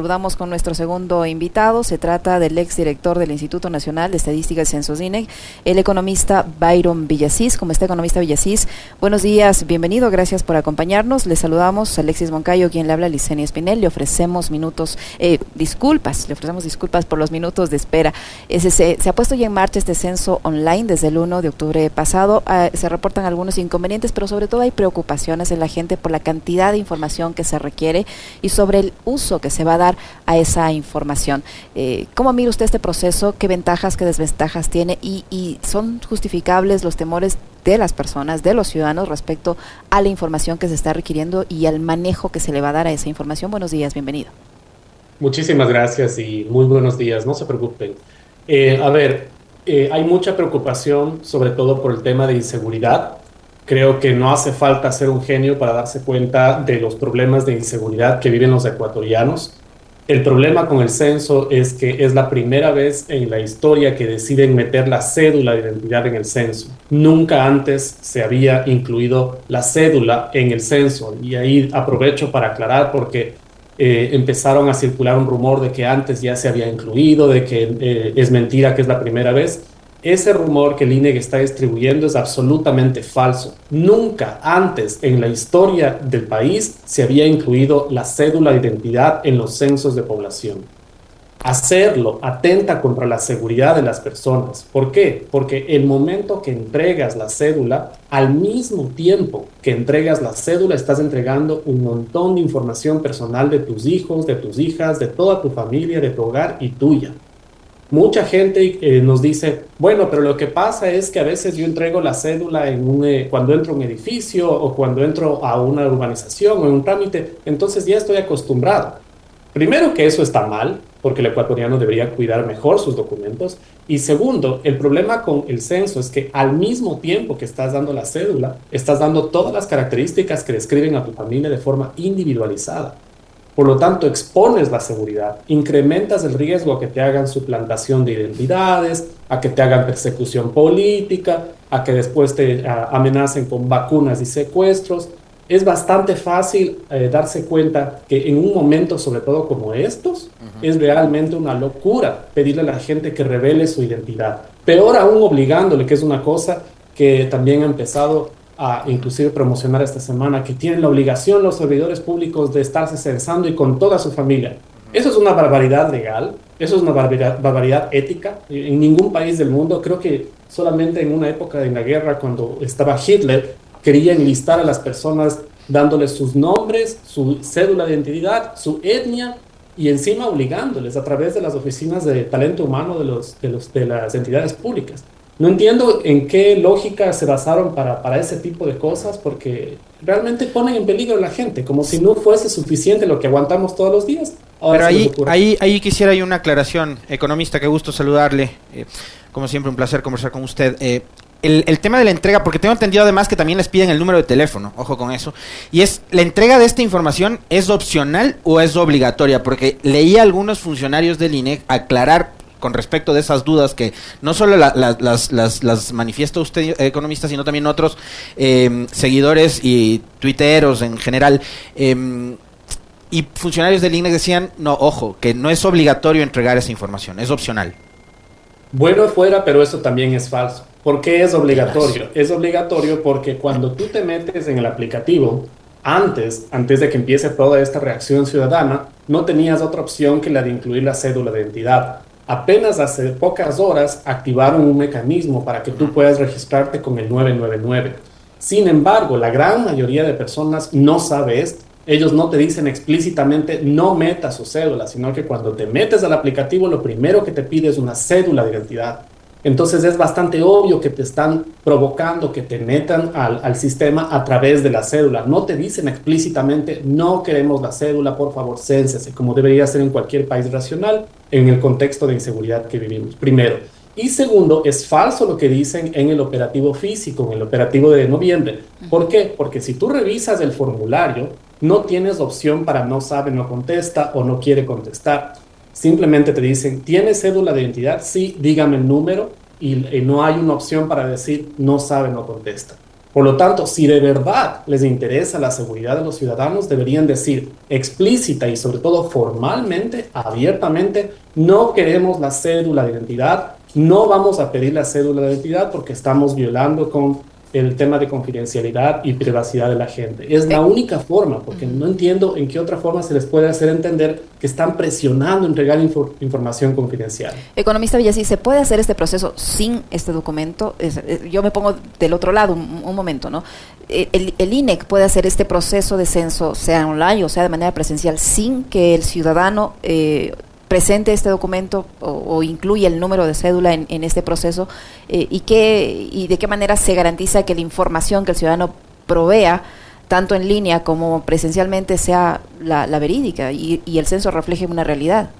Saludamos con nuestro segundo invitado. Se trata del exdirector del Instituto Nacional de Estadística y Censos INE, el economista Byron Villasís. Como está, economista Villasís? Buenos días, bienvenido, gracias por acompañarnos. Le saludamos Alexis Moncayo, quien le habla Licenia Espinel. Le ofrecemos minutos, eh, disculpas, le ofrecemos disculpas por los minutos de espera. se, se, ha puesto ya en marcha este censo online desde el 1 de octubre pasado. Ah, se reportan algunos inconvenientes, pero sobre todo hay preocupaciones en la gente por la cantidad de información que se requiere y sobre el uso que se va a dar a esa información. Eh, ¿Cómo mira usted este proceso? ¿Qué ventajas, qué desventajas tiene? Y, son justificables los temores de las personas, de los ciudadanos respecto a la información que se está requiriendo y al manejo que se le va a dar a esa información. Buenos días, bienvenido. Muchísimas gracias y muy buenos días, no se preocupen. Eh, a ver, eh, hay mucha preocupación, sobre todo por el tema de inseguridad. Creo que no hace falta ser un genio para darse cuenta de los problemas de inseguridad que viven los ecuatorianos. El problema con el censo es que es la primera vez en la historia que deciden meter la cédula de identidad en el censo. Nunca antes se había incluido la cédula en el censo. Y ahí aprovecho para aclarar porque eh, empezaron a circular un rumor de que antes ya se había incluido, de que eh, es mentira que es la primera vez. Ese rumor que el INEG está distribuyendo es absolutamente falso. Nunca antes en la historia del país se había incluido la cédula de identidad en los censos de población. Hacerlo atenta contra la seguridad de las personas. ¿Por qué? Porque el momento que entregas la cédula, al mismo tiempo que entregas la cédula, estás entregando un montón de información personal de tus hijos, de tus hijas, de toda tu familia, de tu hogar y tuya. Mucha gente eh, nos dice, bueno, pero lo que pasa es que a veces yo entrego la cédula eh, cuando entro a un edificio o cuando entro a una urbanización o en un trámite, entonces ya estoy acostumbrado. Primero que eso está mal, porque el ecuatoriano debería cuidar mejor sus documentos. Y segundo, el problema con el censo es que al mismo tiempo que estás dando la cédula, estás dando todas las características que describen a tu familia de forma individualizada. Por lo tanto, expones la seguridad, incrementas el riesgo a que te hagan suplantación de identidades, a que te hagan persecución política, a que después te amenacen con vacunas y secuestros. Es bastante fácil eh, darse cuenta que en un momento, sobre todo como estos, es realmente una locura pedirle a la gente que revele su identidad. Peor aún obligándole, que es una cosa que también ha empezado a inclusive promocionar esta semana, que tienen la obligación los servidores públicos de estarse censando y con toda su familia. Eso es una barbaridad legal, eso es una barbaridad, barbaridad ética. En ningún país del mundo, creo que solamente en una época de la guerra, cuando estaba Hitler, querían listar a las personas dándoles sus nombres, su cédula de identidad, su etnia y encima obligándoles a través de las oficinas de talento humano de, los, de, los, de las entidades públicas. No entiendo en qué lógica se basaron para, para, ese tipo de cosas, porque realmente ponen en peligro a la gente, como si no fuese suficiente lo que aguantamos todos los días. Pero ahí, ahí, ahí quisiera una aclaración, economista, qué gusto saludarle. Eh, como siempre, un placer conversar con usted. Eh, el, el, tema de la entrega, porque tengo entendido además que también les piden el número de teléfono, ojo con eso, y es, ¿la entrega de esta información es opcional o es obligatoria? Porque leí a algunos funcionarios del INE aclarar con respecto de esas dudas que no solo las, las, manifiesta usted, economista, sino también otros em, seguidores y tuiteros en general. Em, y funcionarios del INE decían, no, ojo, que no es obligatorio entregar esa información, es opcional. Bueno fuera, pero eso también es falso. ¿Por qué es obligatorio? Es obligatorio porque cuando tú te metes en el aplicativo, antes, antes de que empiece toda esta reacción ciudadana, no tenías otra opción que la de incluir la cédula de identidad apenas hace pocas horas activaron un mecanismo para que tú puedas registrarte con el 999. Sin embargo, la gran mayoría de personas no sabe esto. Ellos no te dicen explícitamente no metas su cédula, sino que cuando te metes al aplicativo lo primero que te pide es una cédula de identidad. Entonces es bastante obvio que te están provocando que te metan al, sistema a través de la cédula. No te dicen explícitamente, no queremos la cédula, por favor, cénsese, como debería ser en cualquier país racional en el contexto de inseguridad que vivimos. Primero. Y segundo, es falso lo que dicen en el operativo físico, en el operativo de noviembre. ¿Por qué? Porque si tú revisas el formulario, no tienes opción para no sabe, no contesta o no quiere contestar. Simplemente te dicen, ¿tienes cédula de identidad? Sí, dígame el número y, no hay una opción para decir no sabe, no contesta. Por lo tanto, si de verdad les interesa la seguridad de los ciudadanos, deberían decir explícita y sobre todo formalmente, abiertamente, no queremos la cédula de identidad, no vamos a pedir la cédula de identidad porque estamos violando con el tema de confidencialidad y privacidad de la gente. Es la única forma, porque no entiendo en qué otra forma se les puede hacer entender que están presionando entregar información confidencial. Economista Villasí, ¿se puede hacer este proceso sin este documento? yo me pongo del otro lado un, momento, ¿no? El, el, INEC puede hacer este proceso de censo, sea online o sea de manera presencial, sin que el ciudadano eh, presente este documento o, incluye el número de cédula en, este proceso eh, y, qué, y de qué manera se garantiza que la información que el ciudadano provea tanto en línea como presencialmente sea la, verídica y, el censo refleje una realidad.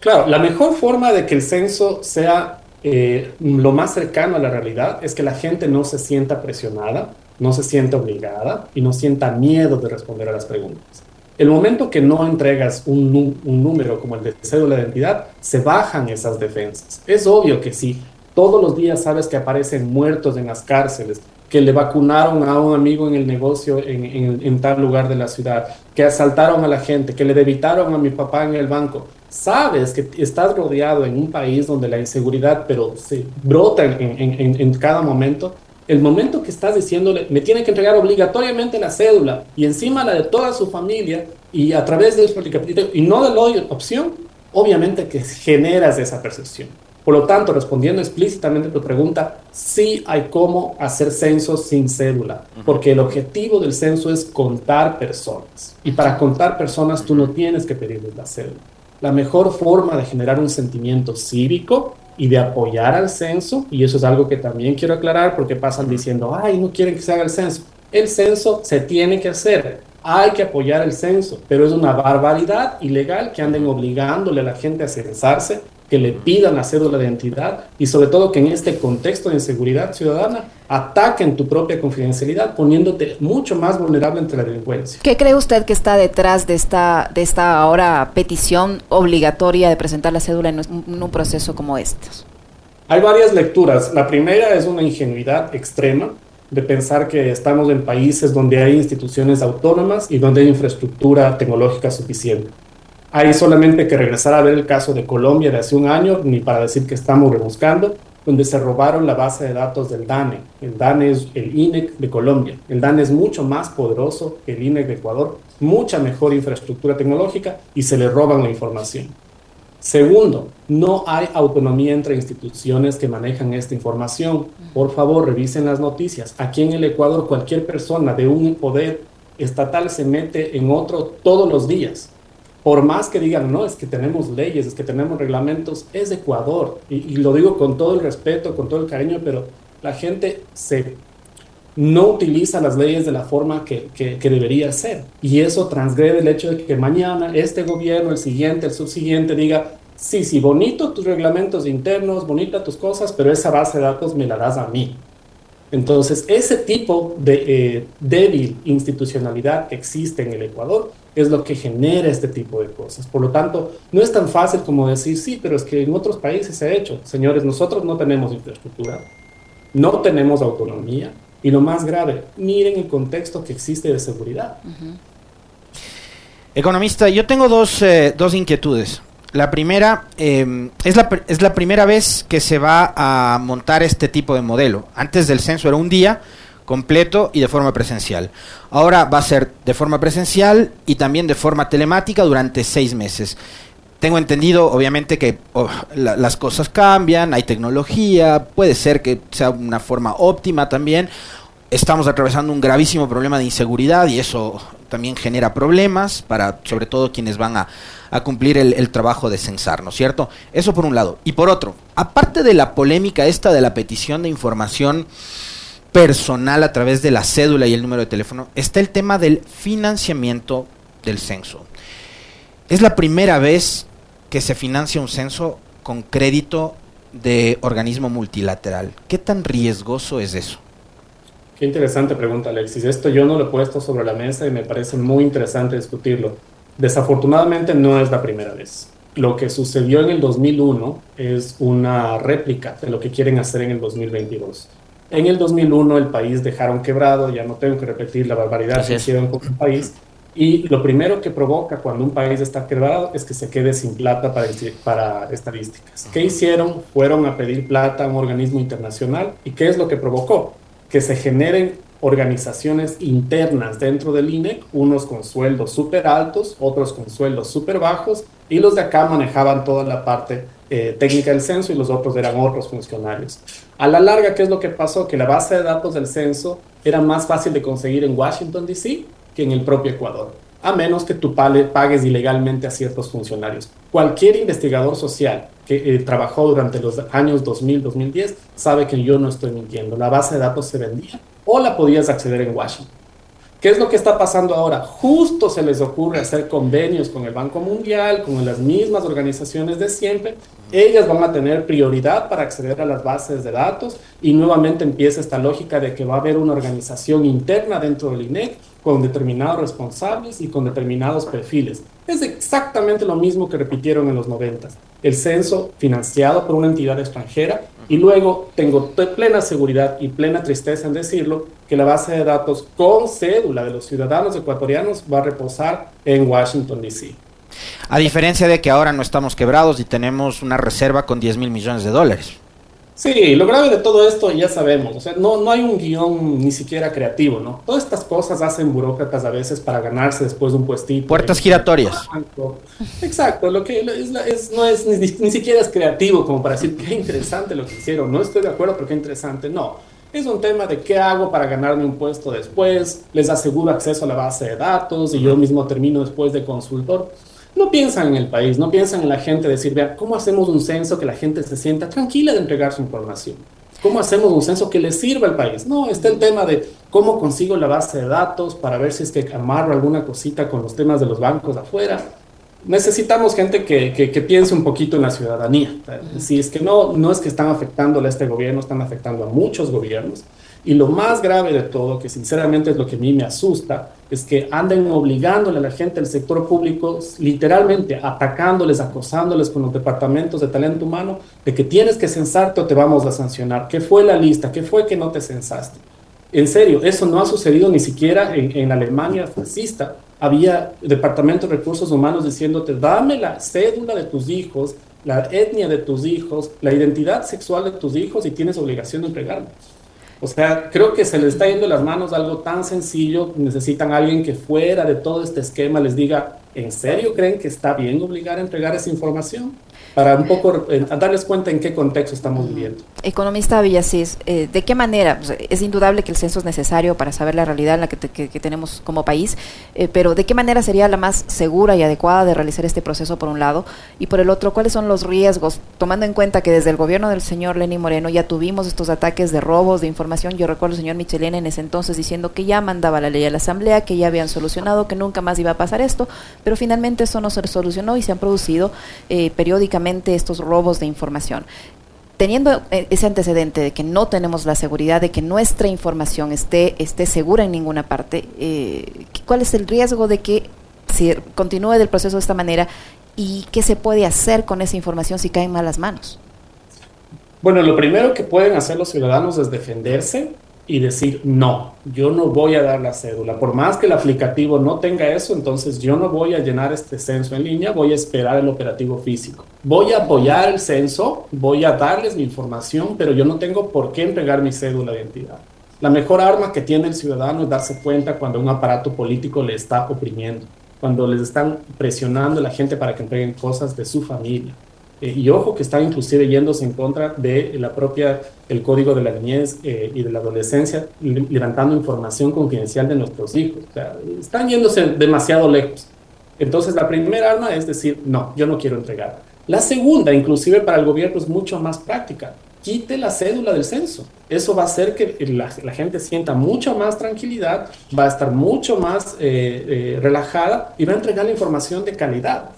Claro, la mejor forma de que el censo sea eh, lo más cercano a la realidad es que la gente no se sienta presionada, no se sienta obligada y no sienta miedo de responder a las preguntas. El momento que no entregas un, número como el de cédula de identidad, se bajan esas defensas. Es obvio que sí. Todos los días sabes que aparecen muertos en las cárceles, que le vacunaron a un amigo en el negocio en, tal lugar de la ciudad, que asaltaron a la gente, que le debitaron a mi papá en el banco. Sabes que estás rodeado en un país donde la inseguridad, pero se brota en cada momento el momento que estás diciéndole, me tiene que entregar obligatoriamente la cédula y encima la de toda su familia y a través de eso y no de la opción, obviamente que generas esa percepción. Por lo tanto, respondiendo explícitamente a tu pregunta, sí hay cómo hacer censos sin cédula, porque el objetivo del censo es contar personas. Y para contar personas tú no tienes que pedirles la cédula. La mejor forma de generar un sentimiento cívico y de apoyar al censo, y eso es algo que también quiero aclarar porque pasan diciendo, ay, no quieren que se haga el censo. El censo se tiene que hacer, hay que apoyar el censo, pero es una barbaridad ilegal que anden obligándole a la gente a censarse que le pidan la cédula de identidad y sobre todo que en este contexto de inseguridad ciudadana ataquen tu propia confidencialidad poniéndote mucho más vulnerable ante la delincuencia. ¿Qué cree usted que está detrás de esta, de esta ahora petición obligatoria de presentar la cédula en un, proceso como este? Hay varias lecturas. La primera es una ingenuidad extrema de pensar que estamos en países donde hay instituciones autónomas y donde hay infraestructura tecnológica suficiente. Hay solamente que regresar a ver el caso de Colombia de hace un año, ni para decir que estamos rebuscando, donde se robaron la base de datos del DANE. El DANE es el INEC de Colombia. El DANE es mucho más poderoso que el INEC de Ecuador, mucha mejor infraestructura tecnológica y se le roban la información. Segundo, no hay autonomía entre instituciones que manejan esta información. Por favor, revisen las noticias. Aquí en el Ecuador cualquier persona de un poder estatal se mete en otro todos los días por más que digan, no, es que tenemos leyes, es que tenemos reglamentos, es Ecuador. Y, lo digo con todo el respeto, con todo el cariño, pero la gente se, no utiliza las leyes de la forma que, que, debería ser. Y eso transgrede el hecho de que mañana este gobierno, el siguiente, el subsiguiente, diga, sí, sí, bonito tus reglamentos internos, bonita tus cosas, pero esa base de datos me la das a mí. Entonces, ese tipo de eh, débil institucionalidad que existe en el Ecuador es lo que genera este tipo de cosas. Por lo tanto, no es tan fácil como decir, sí, pero es que en otros países se ha hecho. Señores, nosotros no tenemos infraestructura, no tenemos autonomía y lo más grave, miren el contexto que existe de seguridad. Economista, yo tengo dos, eh, dos inquietudes. La primera, em, es, la, es la primera vez que se va a montar este tipo de modelo. Antes del censo era un día, completo y de forma presencial. Ahora va a ser de forma presencial y también de forma telemática durante seis meses. Tengo entendido, obviamente, que las cosas cambian, hay tecnología, puede ser que sea una forma óptima también. Estamos atravesando un gravísimo problema de inseguridad y eso también genera problemas para, sobre todo, quienes van a, cumplir el, el, trabajo de censar, ¿no es cierto? Eso por un lado. Y por otro, aparte de la polémica esta de la petición de información, personal a través de la cédula y el número de teléfono, está el tema del financiamiento del censo. Es la primera vez que se financia un censo con crédito de organismo multilateral. ¿Qué tan riesgoso es eso? Qué interesante pregunta, Alexis. Esto yo no lo he puesto sobre la mesa y me parece muy interesante discutirlo. Desafortunadamente no es la primera vez. Lo que sucedió en el 2001 es una réplica de lo que quieren hacer en el 2022 En el 2001 el país dejaron quebrado, ya no tengo que repetir la barbaridad que hicieron con el país. Y lo primero que provoca cuando un país está quebrado es que se quede sin plata para, para estadísticas. ¿Qué hicieron? Fueron a pedir plata a un organismo internacional. ¿Y qué es lo que provocó? Que se generen organizaciones internas dentro del INE, unos con sueldos súper altos, otros con sueldos súper bajos, y los de acá manejaban toda la parte eh, técnica del censo y los otros eran otros funcionarios. A la larga, ¿qué es lo que pasó? Que la base de datos del censo era más fácil de conseguir en Washington, D.C. que en el propio Ecuador, a menos que tú pagues ilegalmente a ciertos funcionarios. Cualquier investigador social que eh, trabajó durante los años 2000-2010 sabe que yo no estoy mintiendo. La base de datos se vendía o la podías acceder en Washington. ¿Qué es lo que está pasando ahora? Justo se les ocurre hacer convenios con el Banco Mundial, con las mismas organizaciones de siempre. Ellas van a tener prioridad para acceder a las bases de datos y nuevamente empieza esta lógica de que va a haber una organización interna dentro del INEC con determinados responsables y con determinados perfiles. Es exactamente lo mismo que repitieron en los 90. El censo financiado por una entidad extranjera y luego tengo plena seguridad y plena tristeza en decirlo que la base de datos con cédula de los ciudadanos ecuatorianos va a reposar en Washington, D.C. A diferencia de que ahora no estamos quebrados y tenemos una reserva con 10 mil millones de dólares. Sí, lo grave de todo esto ya sabemos, o sea, no, no hay un guion ni siquiera creativo, ¿no? Todas estas cosas hacen burócratas a veces para ganarse después de un puestito. Puertas giratorias. Exacto, lo que es, no es ni, siquiera es creativo como para decir qué interesante lo que hicieron, no estoy de acuerdo, pero qué interesante, no. Es un tema de qué hago para ganarme un puesto después, les aseguro acceso a la base de datos y yo mismo termino después de consultor no piensan en el país, no piensan en la gente, decir, vean, ¿cómo hacemos un censo que la gente se sienta tranquila de entregar su información? ¿Cómo hacemos un censo que le sirva al país? No, está el tema de cómo consigo la base de datos para ver si es que amarro alguna cosita con los temas de los bancos afuera. Necesitamos gente que, que, piense un poquito en la ciudadanía. Si es que no, no es que están afectándole a este gobierno, están afectando a muchos gobiernos. Y lo más grave de todo, que sinceramente es lo que a mí me asusta, es que anden obligándole a la gente del sector público, literalmente atacándoles, acosándoles con los departamentos de talento humano, de que tienes que censarte o te vamos a sancionar. ¿Qué fue la lista? ¿Qué fue que no te censaste? En serio, eso no ha sucedido ni siquiera en, en Alemania fascista. Había departamentos de recursos humanos diciéndote, dame la cédula de tus hijos, la etnia de tus hijos, la identidad sexual de tus hijos y tienes obligación de entregarlos. O sea, creo que se les está yendo las manos algo tan sencillo, necesitan a alguien que fuera de todo este esquema les diga, ¿en serio creen que está bien obligar a entregar esa información? Para un poco eh, darles cuenta en qué contexto estamos viviendo. Economista Villasís, eh, ¿de qué manera? Pues, es indudable que el censo es necesario para saber la realidad en la que, tenemos como país, eh, pero ¿de qué manera sería la más segura y adecuada de realizar este proceso por un lado? Y por el otro, ¿cuáles son los riesgos? Tomando en cuenta que desde el gobierno del señor Lenín Moreno ya tuvimos estos ataques de robos de información. Yo recuerdo al señor Michelena en ese entonces diciendo que ya mandaba la ley a la Asamblea, que ya habían solucionado, que nunca más iba a pasar esto, pero finalmente eso no se solucionó y se han producido periódicamente estos robos de información. Teniendo eh, ese antecedente de que no tenemos la seguridad de que nuestra información esté, esté segura en ninguna parte, eh, ¿cuál es el riesgo de que se continúe el proceso de esta manera y qué se puede hacer con esa información si cae en malas manos? Bueno, lo primero que pueden hacer los ciudadanos es defenderse y decir, no, yo no voy a dar la cédula. Por más que el aplicativo no tenga eso, entonces yo no voy a llenar este censo en línea, voy a esperar el operativo físico. Voy a apoyar el censo, voy a darles mi información, pero yo no tengo por qué entregar mi cédula de identidad. La mejor arma que tiene el ciudadano es darse cuenta cuando un aparato político le está oprimiendo, cuando les están presionando a la gente para que entreguen cosas de su familia eh, y ojo que están inclusive yéndose en contra de la propia, el código de la niñez eh, y de la adolescencia, levantando información confidencial de nuestros hijos. O sea, están yéndose demasiado lejos. Entonces, la primera arma es decir, no, yo no quiero entregar. La segunda, inclusive para el gobierno, es mucho más práctica. Quite la cédula del censo. Eso va a hacer que la, gente sienta mucha más tranquilidad, va a estar mucho más eh, relajada y va a entregar la información de calidad.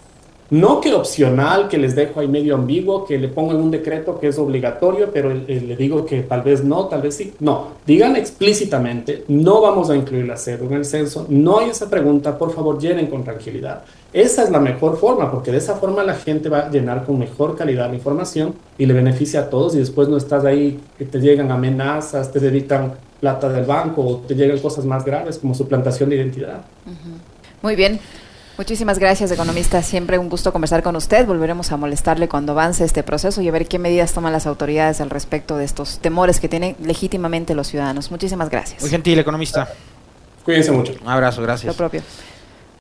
No que opcional, que les dejo ahí medio ambiguo, que le pongo en un decreto que es obligatorio, pero le digo que tal vez no, tal vez sí. No, digan explícitamente, no vamos a incluir la cédula en el censo, no hay esa pregunta, por favor llenen con tranquilidad. Esa es la mejor forma, porque de esa forma la gente va a llenar con mejor calidad la información y le beneficia a todos y después no estás ahí que te llegan amenazas, te dedican plata del banco o te llegan cosas más graves como suplantación de identidad. Muy bien. Muchísimas gracias, economista. Siempre un gusto conversar con usted. Volveremos a molestarle cuando avance este proceso y a ver qué medidas toman las autoridades al respecto de estos temores que tienen legítimamente los ciudadanos. Muchísimas gracias. Muy gentil, economista. Cuídense mucho. Un abrazo, gracias. Lo propio.